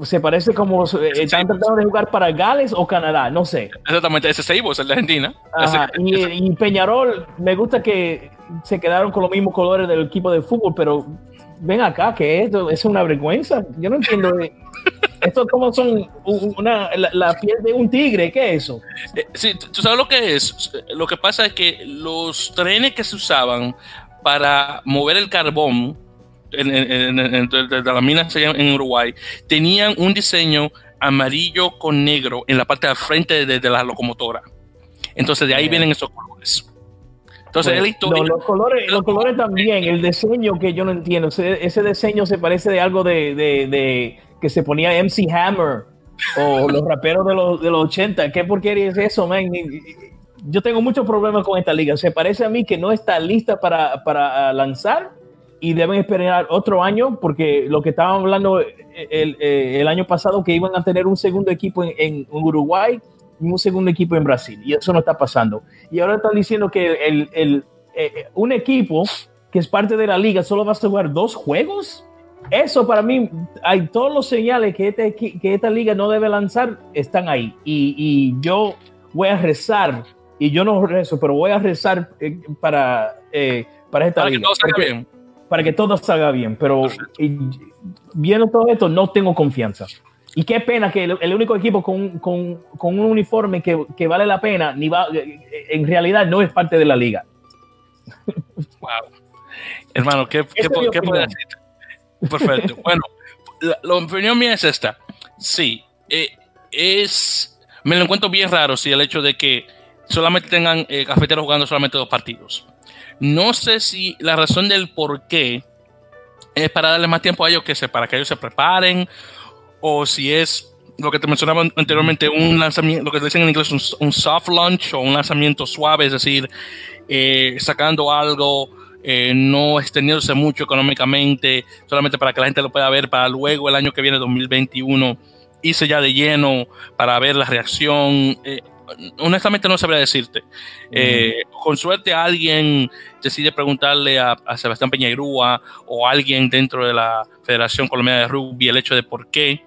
se parece como están tratando de jugar para Gales o Canadá, no sé. Exactamente, ese Seibo es el de Argentina. Ajá, y, y, Peñarol, me gusta que se quedaron con los mismos colores del equipo de fútbol, pero ven acá, que esto es una vergüenza. Yo no entiendo. esto como son una, la, la, piel de un tigre, ¿qué es eso? Eh, sí, tú sabes lo que es. Lo que pasa es que los trenes que se usaban para mover el carbón en, en, en, de, las minas en Uruguay tenían un diseño amarillo con negro en la parte de frente de, de la locomotora. Entonces de ahí vienen esos colores. Entonces, la historia, los, colores, los colores también, el diseño que yo no entiendo, ese, ese diseño se parece de algo de, de, de, que se ponía MC Hammer o los raperos de los, de los 80. ¿Qué porquería es eso, man? Yo tengo muchos problemas con esta liga. Se parece a mí que no está lista para, para lanzar y deben esperar otro año porque lo que estaban hablando el, el, año pasado que iban a tener un segundo equipo en, en Uruguay un segundo equipo en Brasil y eso no está pasando. Y ahora están diciendo que el, el, eh, un equipo que es parte de la liga solo va a jugar dos juegos. Eso para mí, hay todos los señales que, este, que esta liga no debe lanzar, están ahí. Y, y, yo voy a rezar, y yo no rezo, pero voy a rezar eh, para, eh, para esta para liga. Que todo salga bien. Para que todo salga bien. Pero y, viendo todo esto, no tengo confianza. Y qué pena que el, el único equipo con, con, con un uniforme que, que, vale la pena, ni va, en realidad no es parte de la liga. Wow. Hermano, ¿qué, qué, qué, qué puedo decir? Perfecto. bueno, la, la, opinión mía es esta. Sí, eh, es. Me lo encuentro bien raro, sí, el hecho de que solamente tengan eh, cafeteros jugando solamente dos partidos. No sé si la razón del por qué es para darle más tiempo a ellos que se, para que ellos se preparen o si es lo que te mencionaba anteriormente, un lanzamiento, lo que dicen en inglés, un, un soft launch o un lanzamiento suave, es decir, eh, sacando algo, eh, no extendiéndose mucho económicamente, solamente para que la gente lo pueda ver para luego el año que viene, 2021, irse ya de lleno para ver la reacción. Eh, honestamente no sabría decirte. Eh, con suerte alguien decide preguntarle a, a Sebastián Peñagrúa o alguien dentro de la Federación Colombiana de Rugby el hecho de por qué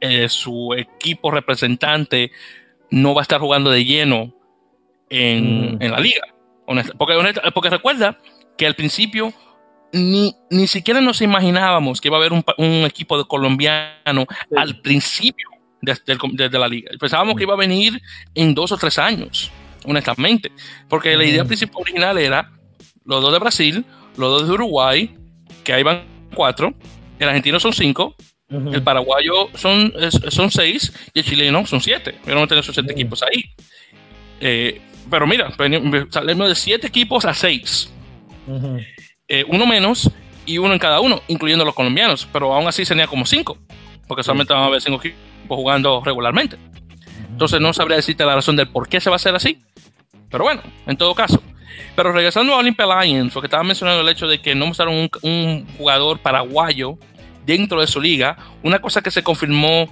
eh, su equipo representante no va a estar jugando de lleno en, mm. en la liga. Honesta, porque, honesta, porque, recuerda que al principio ni, ni siquiera nos imaginábamos que iba a haber un, un equipo de colombiano sí. al principio desde, la liga. Pensábamos que iba a venir en dos o tres años, honestamente. Porque la idea principal original era los dos de Brasil, los dos de Uruguay, que ahí van cuatro, el argentino son cinco, Uh -huh. El paraguayo son, son seis y el chileno son siete. A tener esos siete uh -huh. equipos ahí. Eh, pero mira, salimos de siete equipos a seis. Uh -huh. eh, uno menos y uno en cada uno, incluyendo los colombianos. Pero aún así sería como cinco, porque solamente van a haber cinco equipos jugando regularmente. Entonces no sabría decirte la razón del por qué se va a hacer así. Pero bueno, en todo caso. Pero regresando a Olympia Lions, porque estaba mencionando el hecho de que no mostraron un, un jugador paraguayo dentro de su liga. Una cosa que se confirmó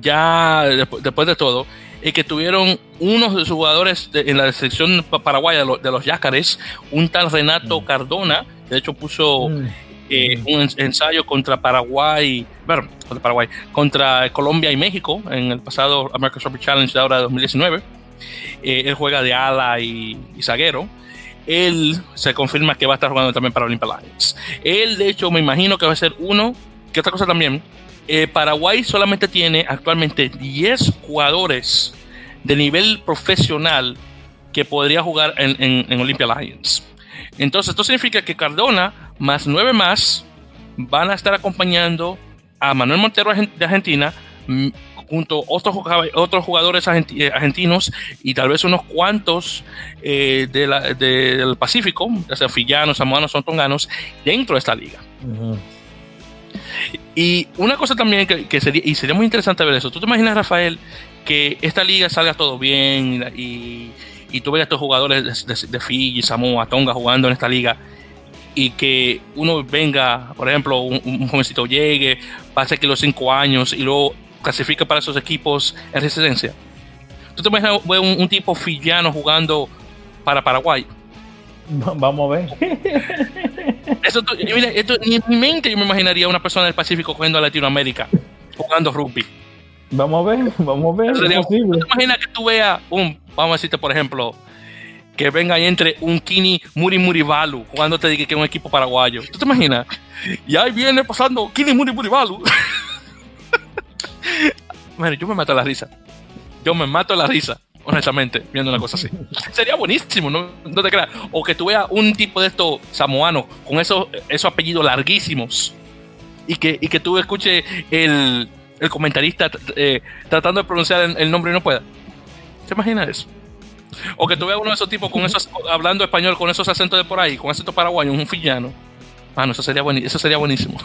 ya después de todo es que tuvieron unos de sus jugadores de, en la selección paraguaya de los, Yacares, un tal Renato Cardona, que de hecho puso mm. eh, un ensayo contra Paraguay, bueno, contra Paraguay, contra Colombia y México en el pasado American Rugby Challenge de ahora de 2019. Eh, él juega de ala y, y zaguero él se confirma que va a estar jugando también para Olympia Lions. Él, de hecho, me imagino que va a ser uno. Que otra cosa también, eh, Paraguay solamente tiene actualmente 10 jugadores de nivel profesional que podría jugar en, en, en Olympia Lions. Entonces, esto significa que Cardona más 9 más van a estar acompañando a Manuel Montero de Argentina junto a otros, otros jugadores eh, argentinos y tal vez unos cuantos eh, del Pacífico, ya sean fillanos, samoanos tonganos, dentro de esta liga. Y una cosa también que, sería, y sería muy interesante ver eso. ¿Tú te imaginas, Rafael, que esta liga salga todo bien y, y tú veas a estos jugadores de, de, Fiji, Samoa, Tonga jugando en esta liga y que uno venga, por ejemplo, un, jovencito llegue, pase aquí los cinco años y luego clasifique para esos equipos en residencia? ¿Tú te imaginas un, un tipo fillano jugando para Paraguay? Vamos a ver. Eso, mira, esto, ni en mi mente yo me imaginaría una persona del Pacífico cogiendo a Latinoamérica jugando rugby. Vamos a ver, vamos a ver. ¿Tú te imaginas que tú veas un, vamos a decirte, por ejemplo, que venga y entre un Kini Muri Muribalu jugando te diga que es un equipo paraguayo? ¿Tú te imaginas? Y ahí viene pasando Kini Muri Muribalu. bueno, yo me mato la risa. Yo me mato la risa honestamente, viendo una cosa así. Sería buenísimo, ¿no? no te creas. O que tú veas un tipo de estos samoanos con esos, esos apellidos larguísimos y que, y que tú escuches el, el comentarista eh, tratando de pronunciar el, nombre y no pueda. ¿Te imaginas eso? O que tú veas uno de esos tipos con esos, hablando español con esos acentos de por ahí, con acentos paraguayos, un fillano. Ah, no, eso sería, buenísimo. Eso sería buenísimo.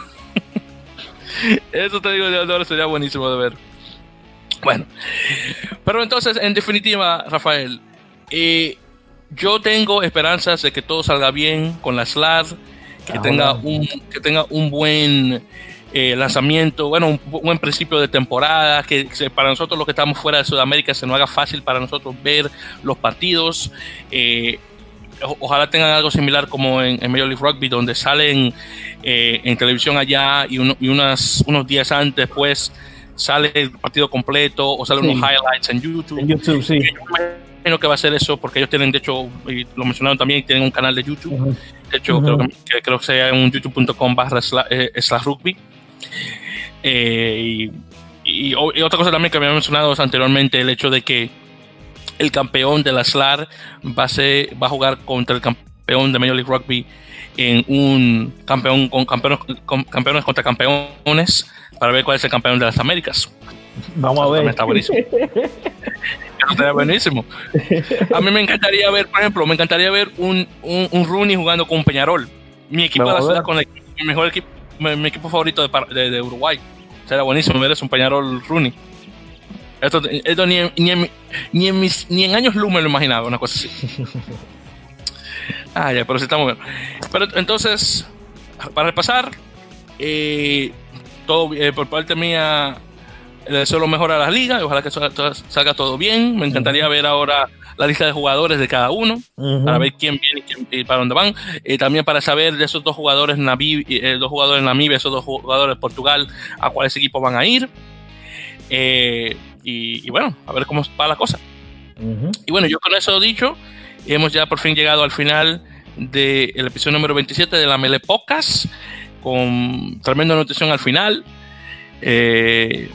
eso te digo, sería buenísimo de ver. Bueno, pero entonces, en definitiva, Rafael, eh, yo tengo esperanzas de que todo salga bien con la SLAD, que, tenga, un, que tenga un buen eh, lanzamiento, bueno, un buen principio de temporada, que para nosotros los que estamos fuera de Sudamérica se nos haga fácil para nosotros ver los partidos. Eh, ojalá tengan algo similar como en, Major League Rugby, donde salen en televisión allá y, y unas, unos días antes, pues sale el partido completo o sale unos highlights en YouTube. En YouTube, sí. Yo imagino que va a ser eso porque ellos tienen, de hecho, y lo mencionaron también, tienen un canal de YouTube. De hecho, creo, que, creo que sea en youtube.com barra eh, slash rugby. Eh, y, otra cosa también que había mencionado anteriormente, el hecho de que el campeón de la SLAR va a, ser, va a jugar contra el campeón de Major League Rugby en un campeón con campeones, con campeones contra campeones para ver cuál es el campeón de las Américas. Vamos a ver. Está buenísimo. está buenísimo. A mí me encantaría ver, por ejemplo, me encantaría ver un, un, Rooney jugando con un Peñarol. Mi equipo de la ciudad con el, mi mejor equipo, mi, equipo favorito de, de, Uruguay. Sería buenísimo ver eso, un Peñarol Rooney. Esto, esto ni, en, ni, en, ni, en mis, ni en años luz me lo imaginaba, una cosa así. Ah, ya, pero sí estamos bien. Pero entonces, para repasar, eh, todo eh, por parte mía le deseo lo mejor a las ligas y ojalá que salga todo bien. Me encantaría ver ahora la lista de jugadores de cada uno para ver quién viene y, para dónde van. Eh, también para saber de esos dos jugadores Navi, eh, dos jugadores Namibia, esos dos jugadores de Portugal, a cuáles equipos van a ir. y, bueno, a ver cómo va la cosa. Y bueno, yo con eso dicho, hemos ya por fin llegado al final del episodio número 27 de la Mele Podcast con tremenda notición al final. Eh,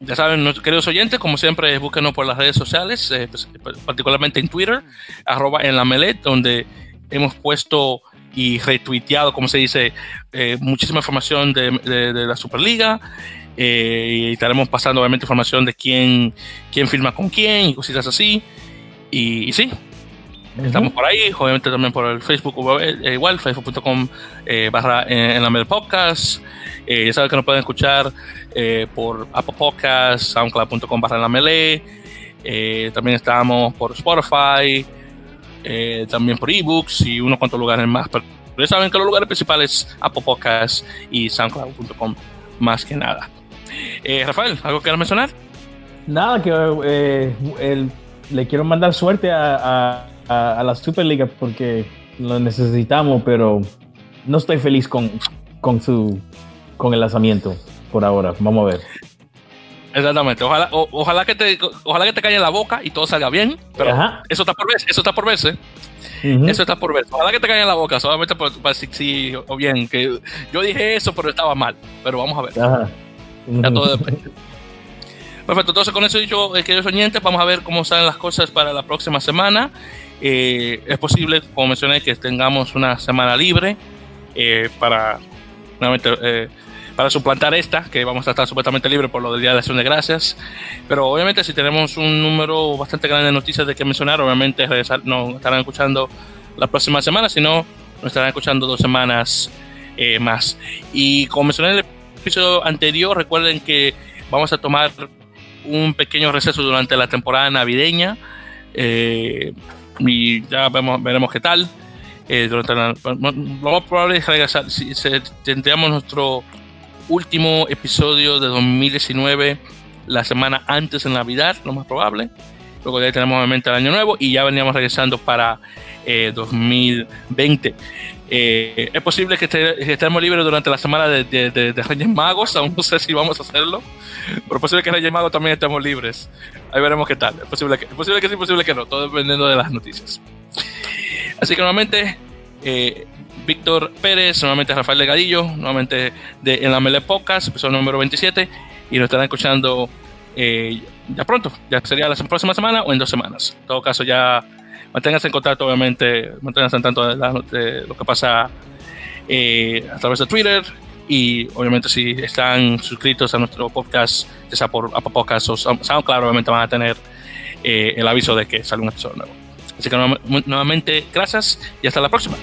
ya saben, queridos oyentes, como siempre, búsquenos por las redes sociales, eh, pues, particularmente en Twitter, arroba en la Melet, donde hemos puesto y retuiteado, como se dice, eh, muchísima información de, la Superliga. y estaremos pasando, obviamente, información de quién, quién firma con quién y cositas así. Y, y sí, Estamos por ahí, obviamente también por el Facebook, eh, igual, facebook.com eh, barra eh, en la Mel Podcast. ya saben que nos pueden escuchar por Apple Podcasts, soundcloud.com barra en la Melee. también estamos por Spotify, también por ebooks y unos cuantos lugares más. Pero ya saben que los lugares principales Apple Podcasts y soundcloud.com más que nada. Rafael, ¿algo que quieras mencionar? Nada, que le quiero mandar suerte a a, la Superliga porque lo necesitamos, pero no estoy feliz con, con, su, con el lanzamiento por ahora. Vamos a ver. Exactamente. Ojalá, ojalá que te, ojalá que te caiga en la boca y todo salga bien. Pero eso está por verse, eso está por verse. Eso está por verse. Ojalá que te caiga en la boca, solamente para decir sí o bien. Que yo dije eso, pero estaba mal. Pero vamos a ver. Ya todo depende. Perfecto, entonces con eso dicho, eh, queridos oyentes, vamos a ver cómo salen las cosas para la próxima semana. Eh, es posible, como mencioné, que tengamos una semana libre eh, para, eh, para suplantar esta, que vamos a estar supuestamente libre por lo del Día de Acción de Gracias. Pero obviamente si tenemos un número bastante grande de noticias de que mencionar, obviamente no estarán escuchando la próxima semana, sino nos estarán escuchando dos semanas eh, más. Y como mencioné en el episodio anterior, recuerden que vamos a tomar un pequeño receso durante la temporada navideña eh, y ya vemos, veremos qué tal. Eh, lo más probable es regresar, si, tendríamos nuestro último episodio de 2019 la semana antes de Navidad, lo más probable. Luego ya tenemos nuevamente el año nuevo y ya veníamos regresando para 2020. Eh, es posible que, estemos libres durante la semana de, Reyes Magos, aún no sé si vamos a hacerlo, pero es posible que Reyes Magos también estemos libres. Ahí veremos qué tal. Es posible que, es posible que sí, es posible que no, todo dependiendo de las noticias. Así que nuevamente, eh, Víctor Pérez, nuevamente Rafael Legadillo, nuevamente de, en la Mele Podcast, episodio número 27, y nos estarán escuchando eh, ya pronto, ya sería la próxima semana o en dos semanas. En todo caso, ya manténganse en contacto, obviamente, manténganse en tanto de, lo que pasa eh, a través de Twitter y obviamente si están suscritos a nuestro podcast, ya sea por Apple Podcast o SoundCloud, obviamente van a tener eh, el aviso de que sale un episodio nuevo. Así que nuevamente, gracias y hasta la próxima.